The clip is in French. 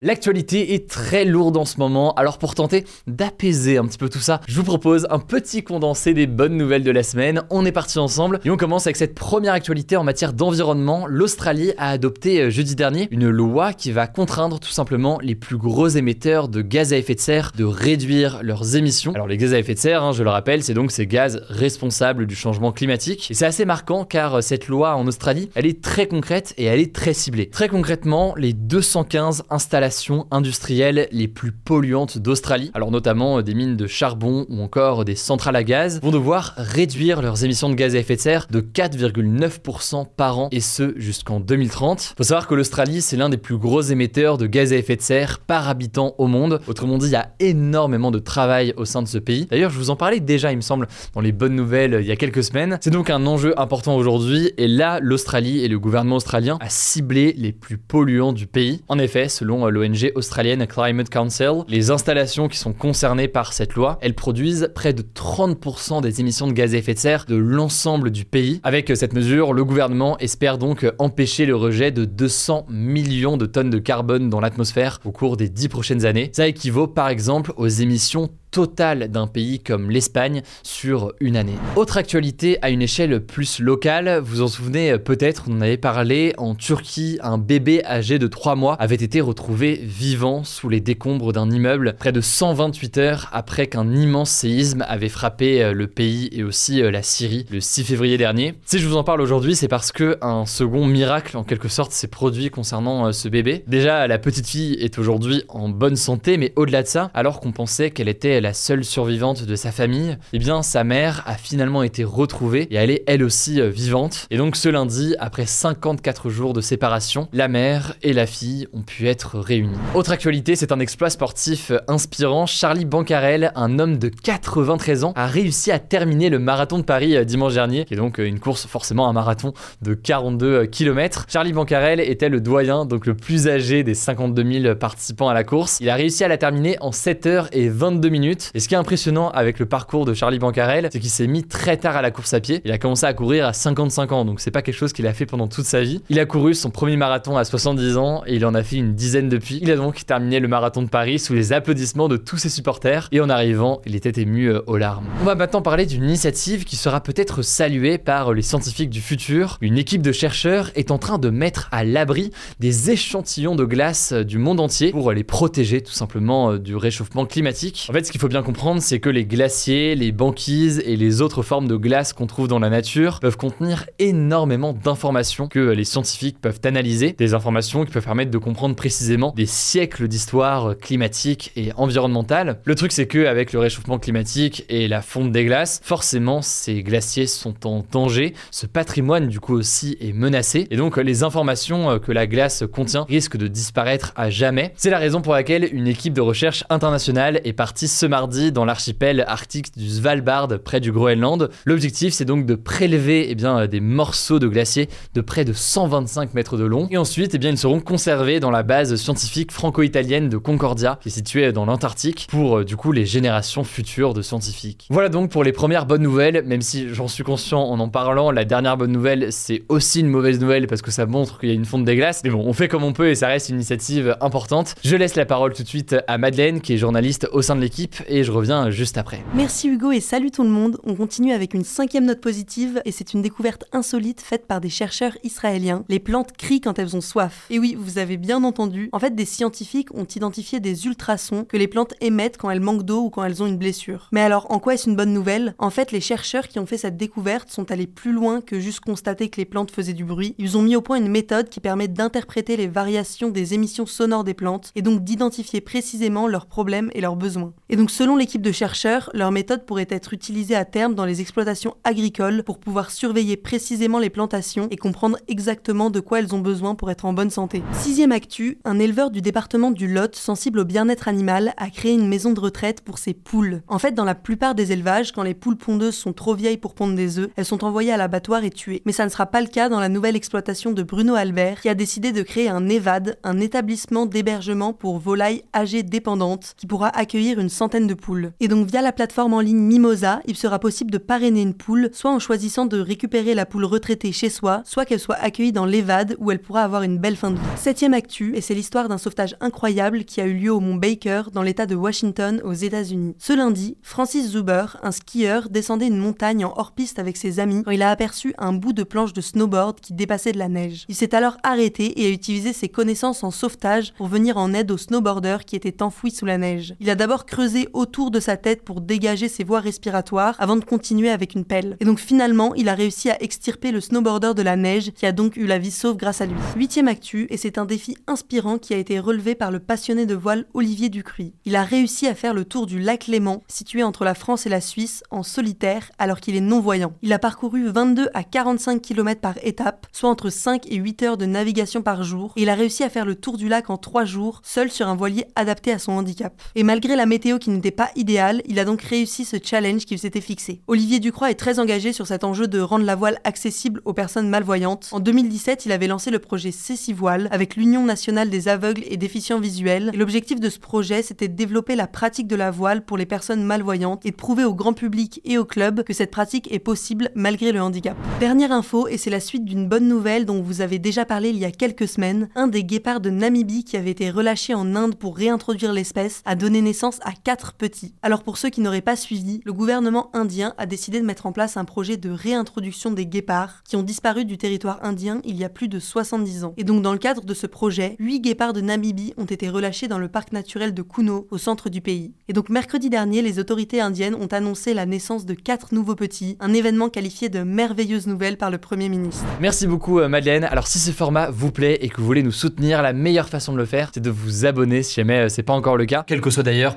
L'actualité est très lourde en ce moment, alors pour tenter d'apaiser un petit peu tout ça, je vous propose un petit condensé des bonnes nouvelles de la semaine. On est parti ensemble et on commence avec cette première actualité en matière d'environnement. L'Australie a adopté euh, jeudi dernier une loi qui va contraindre tout simplement les plus gros émetteurs de gaz à effet de serre de réduire leurs émissions. Alors les gaz à effet de serre, hein, je le rappelle, c'est donc ces gaz responsables du changement climatique. Et c'est assez marquant car euh, cette loi en Australie, elle est très concrète et elle est très ciblée. Très concrètement, les 215 installations industrielles les plus polluantes d'Australie, alors notamment euh, des mines de charbon ou encore des centrales à gaz, vont devoir réduire leurs émissions de gaz à effet de serre de 4,9% par an et ce jusqu'en 2030. Faut savoir que l'Australie c'est l'un des plus gros émetteurs de gaz à effet de serre par habitant au monde. Autrement dit, il y a énormément de travail au sein de ce pays. D'ailleurs, je vous en parlais déjà, il me semble, dans les bonnes nouvelles euh, il y a quelques semaines. C'est donc un enjeu important aujourd'hui et là, l'Australie et le gouvernement australien a ciblé les plus polluants du pays. En effet, selon euh, l'ONG australienne Climate Council, les installations qui sont concernées par cette loi, elles produisent près de 30% des émissions de gaz à effet de serre de l'ensemble du pays. Avec cette mesure, le gouvernement espère donc empêcher le rejet de 200 millions de tonnes de carbone dans l'atmosphère au cours des 10 prochaines années. Ça équivaut par exemple aux émissions total d'un pays comme l'Espagne sur une année. Autre actualité à une échelle plus locale, vous en souvenez peut-être, on en avait parlé, en Turquie, un bébé âgé de 3 mois avait été retrouvé vivant sous les décombres d'un immeuble près de 128 heures après qu'un immense séisme avait frappé euh, le pays et aussi euh, la Syrie le 6 février dernier. Si je vous en parle aujourd'hui, c'est parce que un second miracle en quelque sorte s'est produit concernant euh, ce bébé. Déjà, la petite fille est aujourd'hui en bonne santé, mais au-delà de ça, alors qu'on pensait qu'elle était la seule survivante de sa famille, eh bien sa mère a finalement été retrouvée et elle est elle aussi euh, vivante. Et donc ce lundi, après 54 jours de séparation, la mère et la fille ont pu être réunies. Autre actualité, c'est un exploit sportif euh, inspirant. Charlie Bancarel, un homme de 93 ans, a réussi à terminer le marathon de Paris euh, dimanche dernier, qui est donc une course forcément un marathon de 42 km. Charlie Bancarel était le doyen, donc le plus âgé des 52 000 participants à la course. Il a réussi à la terminer en 7 h et 22 minutes et ce qui est impressionnant avec le parcours de Charlie Bancarel, c'est qu'il s'est mis très tard à la course à pied. Il a commencé à courir à 55 ans, donc c'est pas quelque chose qu'il a fait pendant toute sa vie. Il a couru son premier marathon à 70 ans et il en a fait une dizaine depuis. Il a donc terminé le marathon de Paris sous les applaudissements de tous ses supporters et en arrivant, il était ému euh, aux larmes. On va maintenant parler d'une initiative qui sera peut-être saluée par les scientifiques du futur. Une équipe de chercheurs est en train de mettre à l'abri des échantillons de glace euh, du monde entier pour les protéger tout simplement euh, du réchauffement climatique. En fait, ce qu'il faut bien comprendre, c'est que les glaciers, les banquises et les autres formes de glace qu'on trouve dans la nature peuvent contenir énormément d'informations que les scientifiques peuvent analyser, des informations qui peuvent permettre de comprendre précisément des siècles d'histoire climatique et environnementale. Le truc, c'est que avec le réchauffement climatique et la fonte des glaces, forcément, ces glaciers sont en danger. Ce patrimoine, du coup, aussi est menacé. Et donc, les informations que la glace contient risquent de disparaître à jamais. C'est la raison pour laquelle une équipe de recherche internationale est partie ce mardi dans l'archipel arctique du Svalbard près du Groenland. L'objectif c'est donc de prélever eh bien, des morceaux de glacier de près de 125 mètres de long et ensuite eh bien, ils seront conservés dans la base scientifique franco-italienne de Concordia qui est située dans l'Antarctique pour euh, du coup les générations futures de scientifiques. Voilà donc pour les premières bonnes nouvelles, même si j'en suis conscient en en parlant, la dernière bonne nouvelle c'est aussi une mauvaise nouvelle parce que ça montre qu'il y a une fonte des glaces. Mais bon, on fait comme on peut et ça reste une initiative importante. Je laisse la parole tout de suite à Madeleine qui est journaliste au sein de l'équipe et je reviens juste après. Merci Hugo et salut tout le monde. On continue avec une cinquième note positive et c'est une découverte insolite faite par des chercheurs israéliens. Les plantes crient quand elles ont soif. Et oui, vous avez bien entendu. En fait, des scientifiques ont identifié des ultrasons que les plantes émettent quand elles manquent d'eau ou quand elles ont une blessure. Mais alors, en quoi est-ce une bonne nouvelle? En fait, les chercheurs qui ont fait cette découverte sont allés plus loin que juste constater que les plantes faisaient du bruit. Ils ont mis au point une méthode qui permet d'interpréter les variations des émissions sonores des plantes et donc d'identifier précisément leurs problèmes et leurs besoins. Et donc donc selon l'équipe de chercheurs, leur méthode pourrait être utilisée à terme dans les exploitations agricoles pour pouvoir surveiller précisément les plantations et comprendre exactement de quoi elles ont besoin pour être en bonne santé. Sixième actu, un éleveur du département du Lot sensible au bien-être animal a créé une maison de retraite pour ses poules. En fait, dans la plupart des élevages, quand les poules pondeuses sont trop vieilles pour pondre des œufs, elles sont envoyées à l'abattoir et tuées. Mais ça ne sera pas le cas dans la nouvelle exploitation de Bruno Albert, qui a décidé de créer un EVAD, un établissement d'hébergement pour volailles âgées dépendantes, qui pourra accueillir une centaine de poules. Et donc via la plateforme en ligne Mimosa, il sera possible de parrainer une poule, soit en choisissant de récupérer la poule retraitée chez soi, soit qu'elle soit accueillie dans l'EVAD où elle pourra avoir une belle fin de vie. Septième actu, et c'est l'histoire d'un sauvetage incroyable qui a eu lieu au mont Baker, dans l'état de Washington, aux États-Unis. Ce lundi, Francis Zuber, un skieur, descendait une montagne en hors-piste avec ses amis quand il a aperçu un bout de planche de snowboard qui dépassait de la neige. Il s'est alors arrêté et a utilisé ses connaissances en sauvetage pour venir en aide au snowboarder qui était enfoui sous la neige. Il a d'abord creusé autour de sa tête pour dégager ses voies respiratoires avant de continuer avec une pelle. Et donc finalement, il a réussi à extirper le snowboarder de la neige qui a donc eu la vie sauve grâce à lui. Huitième actu, et c'est un défi inspirant qui a été relevé par le passionné de voile Olivier Ducruy. Il a réussi à faire le tour du lac Léman, situé entre la France et la Suisse, en solitaire alors qu'il est non-voyant. Il a parcouru 22 à 45 km par étape, soit entre 5 et 8 heures de navigation par jour, et il a réussi à faire le tour du lac en 3 jours, seul sur un voilier adapté à son handicap. Et malgré la météo qui n'était pas idéale, il a donc réussi ce challenge qu'il s'était fixé. Olivier Ducroix est très engagé sur cet enjeu de rendre la voile accessible aux personnes malvoyantes. En 2017, il avait lancé le projet Céci Voile avec l'Union nationale des aveugles et déficients visuels. L'objectif de ce projet, c'était de développer la pratique de la voile pour les personnes malvoyantes et de prouver au grand public et au club que cette pratique est possible malgré le handicap. Dernière info, et c'est la suite d'une bonne nouvelle dont vous avez déjà parlé il y a quelques semaines, un des guépards de Namibie qui avait été relâché en Inde pour réintroduire l'espèce a donné naissance à quatre petits. Alors pour ceux qui n'auraient pas suivi, le gouvernement indien a décidé de mettre en place un projet de réintroduction des guépards qui ont disparu du territoire indien il y a plus de 70 ans. Et donc dans le cadre de ce projet, 8 guépards de Namibie ont été relâchés dans le parc naturel de Kuno, au centre du pays. Et donc mercredi dernier, les autorités indiennes ont annoncé la naissance de quatre nouveaux petits, un événement qualifié de merveilleuse nouvelle par le Premier ministre. Merci beaucoup euh, Madeleine. Alors si ce format vous plaît et que vous voulez nous soutenir, la meilleure façon de le faire, c'est de vous abonner si jamais euh, c'est pas encore le cas. Quelle que soit d'ailleurs